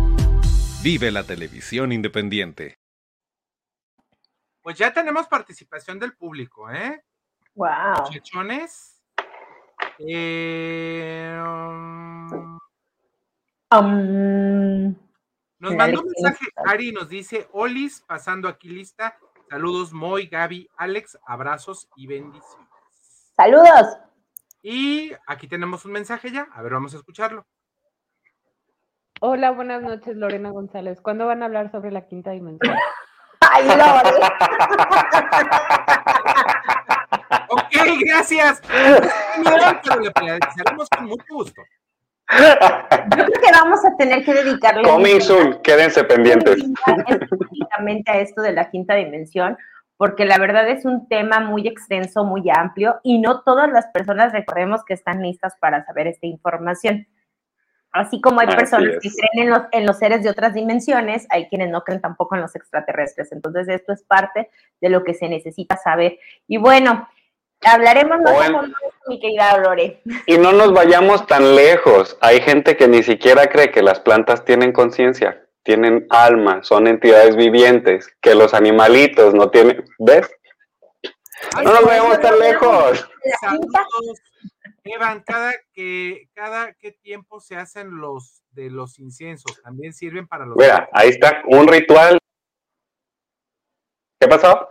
Vive la televisión independiente.
Pues ya tenemos participación del público, ¿eh?
Wow.
Chechones. Eh, um,
um,
nos mandó un mensaje Ari y nos dice: Olis, pasando aquí lista. Saludos, Moy, Gaby, Alex, abrazos y bendiciones.
Saludos.
Y aquí tenemos un mensaje ya. A ver, vamos a escucharlo.
Hola, buenas noches, Lorena González. ¿Cuándo van a hablar sobre la quinta dimensión?
Ay, Lore.
ok, gracias. Pero le con mucho gusto.
Yo creo que vamos a tener que dedicarle.
Coming soon, quédense pendientes.
Específicamente a esto de la quinta dimensión, porque la verdad es un tema muy extenso, muy amplio, y no todas las personas recordemos que están listas para saber esta información. Así como hay personas que creen en los, en los, seres de otras dimensiones, hay quienes no creen tampoco en los extraterrestres. Entonces, esto es parte de lo que se necesita saber. Y bueno, hablaremos más bueno, mi querida Lore.
Y no nos vayamos tan lejos. Hay gente que ni siquiera cree que las plantas tienen conciencia, tienen alma, son entidades vivientes, que los animalitos no tienen. ¿Ves? no nos vayamos tan lejos.
Evan, cada que cada qué tiempo se hacen los de los inciensos, también sirven para los.
Mira, ahí está un ritual. ¿Qué pasó?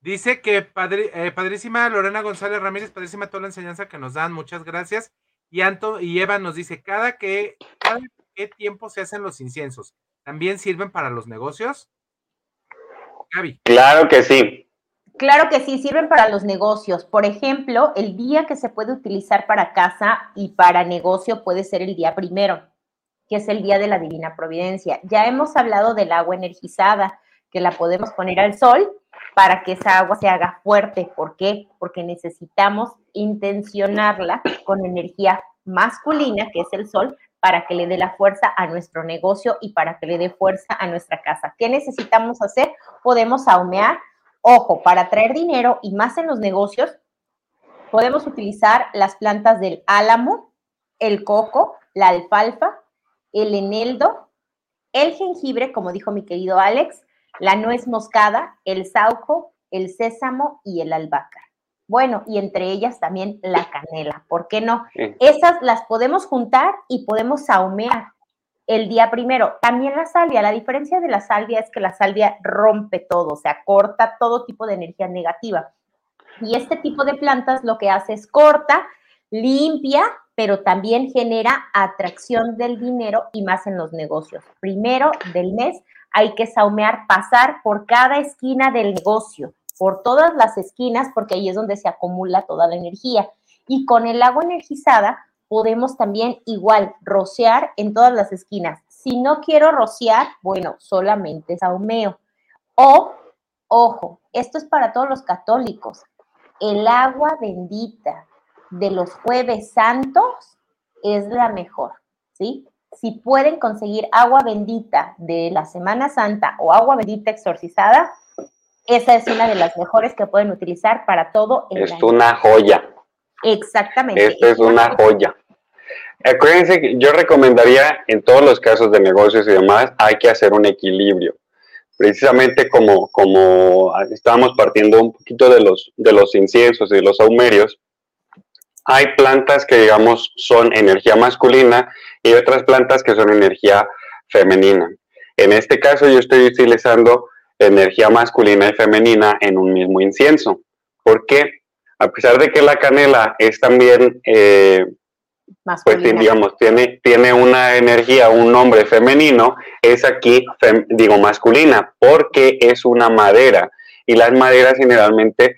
Dice que eh, padrísima Lorena González Ramírez, padrísima toda la enseñanza que nos dan, muchas gracias. Y Anto y Eva nos dice, cada que, cada qué tiempo se hacen los inciensos, ¿también sirven para los negocios?
Gaby. Claro que sí.
Claro que sí, sirven para los negocios. Por ejemplo, el día que se puede utilizar para casa y para negocio puede ser el día primero, que es el día de la Divina Providencia. Ya hemos hablado del agua energizada, que la podemos poner al sol para que esa agua se haga fuerte. ¿Por qué? Porque necesitamos intencionarla con energía masculina, que es el sol, para que le dé la fuerza a nuestro negocio y para que le dé fuerza a nuestra casa. ¿Qué necesitamos hacer? Podemos ahumear. Ojo, para traer dinero y más en los negocios, podemos utilizar las plantas del álamo, el coco, la alfalfa, el eneldo, el jengibre, como dijo mi querido Alex, la nuez moscada, el sauco, el sésamo y el albahaca. Bueno, y entre ellas también la canela, ¿por qué no? Esas las podemos juntar y podemos saumear el día primero. También la salvia, la diferencia de la salvia es que la salvia rompe todo, o sea, corta todo tipo de energía negativa. Y este tipo de plantas lo que hace es corta, limpia, pero también genera atracción del dinero y más en los negocios. Primero del mes hay que saumear, pasar por cada esquina del negocio, por todas las esquinas, porque ahí es donde se acumula toda la energía. Y con el agua energizada podemos también igual rociar en todas las esquinas. Si no quiero rociar, bueno, solamente saumeo. O, ojo, esto es para todos los católicos. El agua bendita de los jueves santos es la mejor, ¿sí? si pueden conseguir agua bendita de la Semana Santa o agua bendita exorcizada, esa es una de las mejores que pueden utilizar para todo
el es una joya.
Exactamente.
Esta es una joya. Acuérdense que yo recomendaría en todos los casos de negocios y demás, hay que hacer un equilibrio. Precisamente como, como estábamos partiendo un poquito de los, de los inciensos y de los aumerios, hay plantas que digamos son energía masculina y otras plantas que son energía femenina. En este caso yo estoy utilizando energía masculina y femenina en un mismo incienso. ¿Por qué? A pesar de que la canela es también, eh, pues digamos, tiene, tiene una energía, un nombre femenino, es aquí, digo, masculina, porque es una madera. Y las maderas generalmente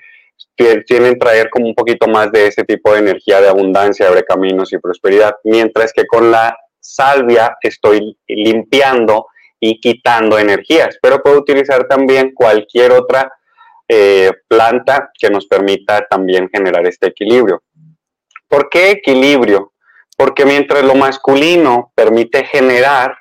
tienen traer como un poquito más de ese tipo de energía de abundancia, abre caminos y prosperidad, mientras que con la salvia estoy limpiando y quitando energías, pero puedo utilizar también cualquier otra eh, planta que nos permita también generar este equilibrio. ¿Por qué equilibrio? Porque mientras lo masculino permite generar,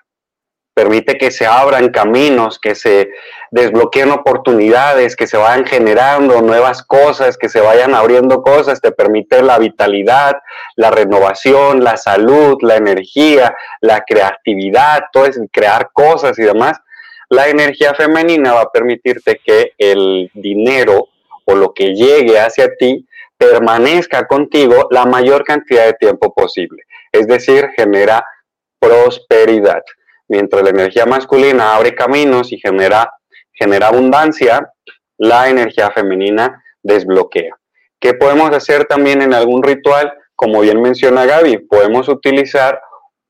permite que se abran caminos, que se desbloqueen oportunidades, que se vayan generando nuevas cosas, que se vayan abriendo cosas, te permite la vitalidad, la renovación, la salud, la energía, la creatividad, todo es crear cosas y demás. La energía femenina va a permitirte que el dinero o lo que llegue hacia ti permanezca contigo la mayor cantidad de tiempo posible. Es decir, genera prosperidad mientras la energía masculina abre caminos y genera, genera abundancia, la energía femenina desbloquea. ¿Qué podemos hacer también en algún ritual? Como bien menciona Gaby, podemos utilizar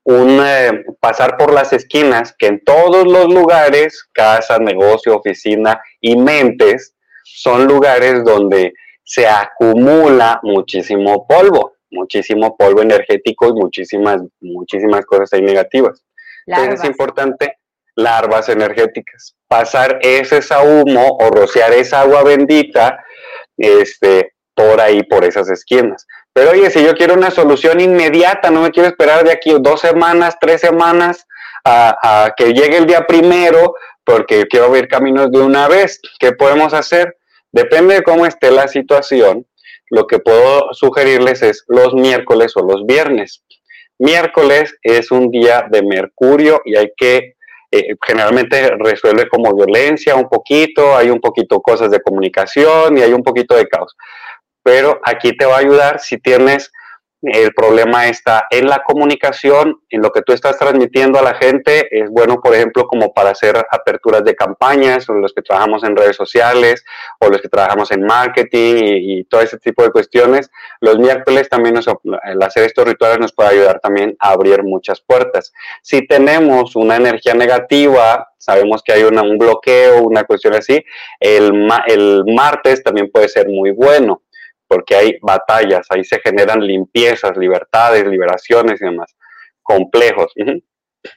un eh, pasar por las esquinas, que en todos los lugares, casa, negocio, oficina y mentes, son lugares donde se acumula muchísimo polvo, muchísimo polvo energético y muchísimas, muchísimas cosas ahí negativas es importante larvas energéticas. Pasar ese humo o rociar esa agua bendita este, por ahí, por esas esquinas. Pero oye, si yo quiero una solución inmediata, no me quiero esperar de aquí dos semanas, tres semanas a, a que llegue el día primero, porque quiero ver caminos de una vez. ¿Qué podemos hacer? Depende de cómo esté la situación. Lo que puedo sugerirles es los miércoles o los viernes. Miércoles es un día de Mercurio y hay que, eh, generalmente resuelve como violencia un poquito, hay un poquito cosas de comunicación y hay un poquito de caos. Pero aquí te va a ayudar si tienes el problema está en la comunicación, en lo que tú estás transmitiendo a la gente. Es bueno, por ejemplo, como para hacer aperturas de campañas, o los que trabajamos en redes sociales, o los que trabajamos en marketing y, todo ese tipo de cuestiones. Los miércoles también el hacer estos rituales nos puede ayudar también a abrir muchas puertas. Si tenemos una energía negativa, sabemos que hay un bloqueo, una cuestión así, el martes también puede ser muy bueno porque hay batallas, ahí se generan limpiezas, libertades, liberaciones y demás, complejos.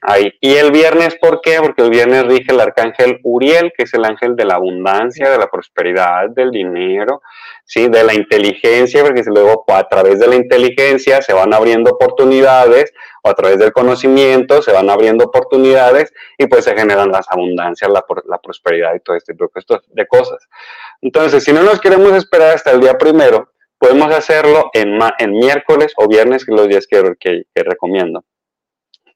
Ahí. Y el viernes, ¿por qué? Porque el viernes rige el arcángel Uriel, que es el ángel de la abundancia, de la prosperidad, del dinero, ¿sí? de la inteligencia, porque luego a través de la inteligencia se van abriendo oportunidades, o a través del conocimiento se van abriendo oportunidades y pues se generan las abundancias, la, prosperidad y todo este tipo de cosas. Entonces, si no nos queremos esperar hasta el día primero, podemos hacerlo en, en miércoles o viernes, que los días que, que recomiendo.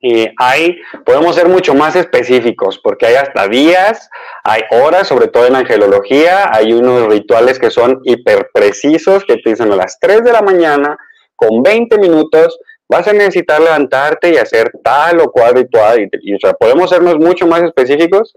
Y ahí podemos ser mucho más específicos, porque hay hasta días, hay horas, sobre todo en angelología, hay unos rituales que son hiper precisos, que te dicen a las 3 de la mañana, con 20 minutos, vas a necesitar levantarte y hacer tal o cual ritual. Y, podemos sernos mucho más específicos,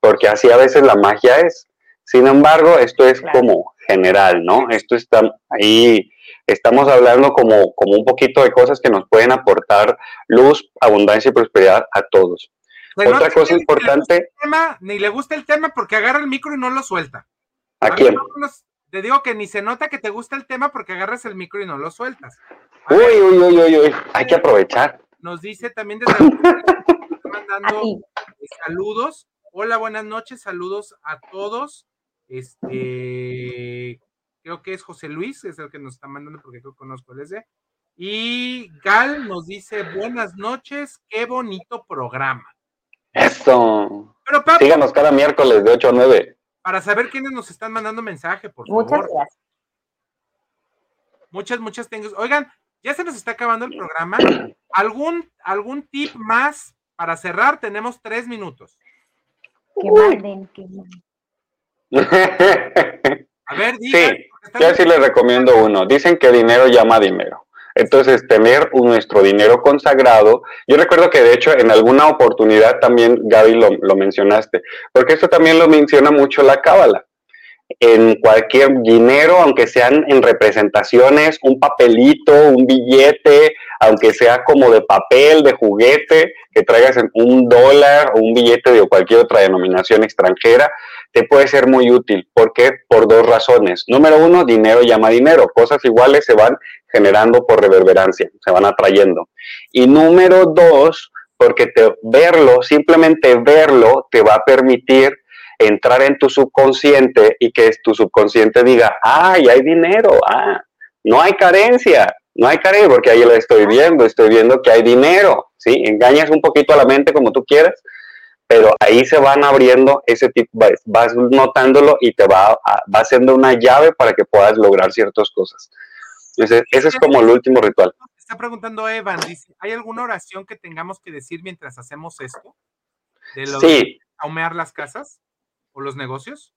porque así a veces la magia es. Sin embargo, esto es como general, ¿no? Esto está ahí estamos hablando como, como un poquito de cosas que nos pueden aportar luz, abundancia y prosperidad a todos. Otra cosa importante.
Ni le, gusta el tema porque agarra el micro y no lo suelta.
¿A, quién?
te digo que ni se nota que te gusta el tema porque agarras el micro y no lo sueltas.
uy, uy, uy, uy, uy, hay que aprovechar.
Nos dice también desde mandando saludos. Hola, buenas noches, saludos a todos. Este, creo que es José Luis, es el que nos está mandando porque que conozco el ese. Y Gal nos dice, buenas noches, qué bonito programa.
Esto. Pero Síganos cada miércoles de 8 a 9.
Para saber quiénes nos están mandando mensaje, por favor. Muchas gracias. Muchas, muchas tengo. Oigan, ya se nos está acabando el programa. ¿Algún, algún tip más para cerrar? Tenemos tres minutos.
Que manden, que
manden. A ver, Sí, yo sí les recomiendo uno. Dicen que dinero llama dinero. Entonces, tener nuestro dinero consagrado, yo recuerdo que de hecho en alguna oportunidad también, Gaby, lo, lo mencionaste, porque esto también lo menciona mucho la Cábala en cualquier dinero, aunque sean en representaciones, un papelito, un billete, aunque sea como de papel, de juguete, que traigas un dólar o un billete de cualquier otra denominación extranjera, te puede ser muy útil. ¿Por qué? Por dos razones. Número uno, dinero llama dinero. Cosas iguales se van generando por reverberancia, se van atrayendo. Y número dos, porque verlo, simplemente verlo, te va a permitir entrar en tu subconsciente y que tu subconsciente diga, ay, hay dinero, ah, no hay carencia, no hay carencia porque ahí lo estoy viendo, estoy viendo que hay dinero, ¿sí? Engañas un poquito a la mente como tú quieras, pero ahí se van abriendo ese tipo, vas notándolo y te va, va haciendo una llave para que puedas lograr ciertas cosas. Entonces, ese es como el último ritual.
Está preguntando Evan, dice, ¿hay alguna oración que tengamos que decir mientras hacemos esto?
De sí.
¿Aumear las casas? o los negocios?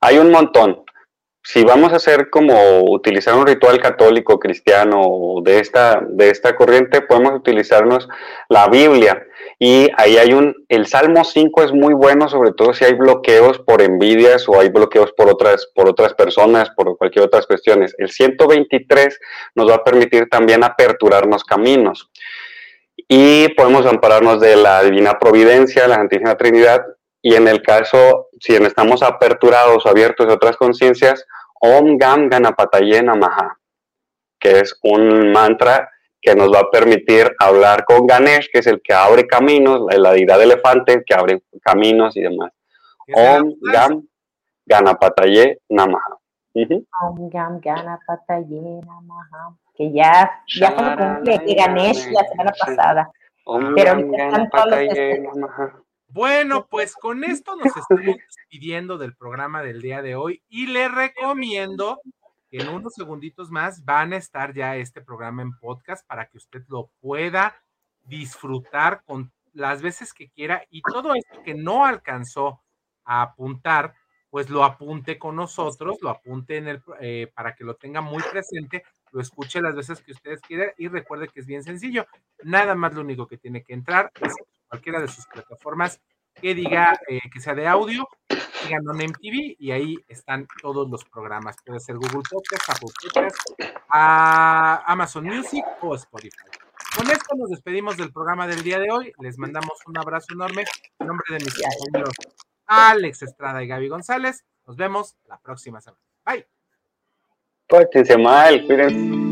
Hay un montón. Si vamos a hacer como utilizar un ritual católico cristiano de esta, de esta corriente, podemos utilizarnos la Biblia. Y ahí hay un, el Salmo 5 es muy bueno, sobre todo si hay bloqueos por envidias o hay bloqueos por otras, por otras personas, por cualquier otras cuestiones. El 123 nos va a permitir también aperturarnos caminos. Y podemos ampararnos de la Divina Providencia, la Santísima Trinidad, y en el caso, si estamos aperturados o abiertos a otras conciencias, Om Gam Ganapataye Namaha, que es un mantra que nos va a permitir hablar con Ganesh, que es el que abre caminos, la deidad elefante que abre caminos y demás. Om Gam Ganapataye Namaha.
Om Gam Ganapataye Namaha. Que ya, ya fue cumple que Ganesh la semana pasada. Om Pero están
todos bueno, pues con esto nos estamos despidiendo del programa del día de hoy y le recomiendo que en unos segunditos más van a estar ya este programa en podcast para que usted lo pueda disfrutar con las veces que quiera y todo esto que no alcanzó a apuntar, pues lo apunte con nosotros, lo apunte en el, eh, para que lo tenga muy presente, lo escuche las veces que ustedes quieran y recuerde que es bien sencillo. Nada más lo único que tiene que entrar es cualquiera de sus plataformas que diga eh, que sea de audio, digan on MTV y ahí están todos los programas. Puede ser Google Podcast, Apple Podcast, Amazon Music o Spotify. Con esto nos despedimos del programa del día de hoy. Les mandamos un abrazo enorme en nombre de mis compañeros Alex Estrada y Gaby González. Nos vemos la próxima semana. Bye.
Pórtense mal, cuídense.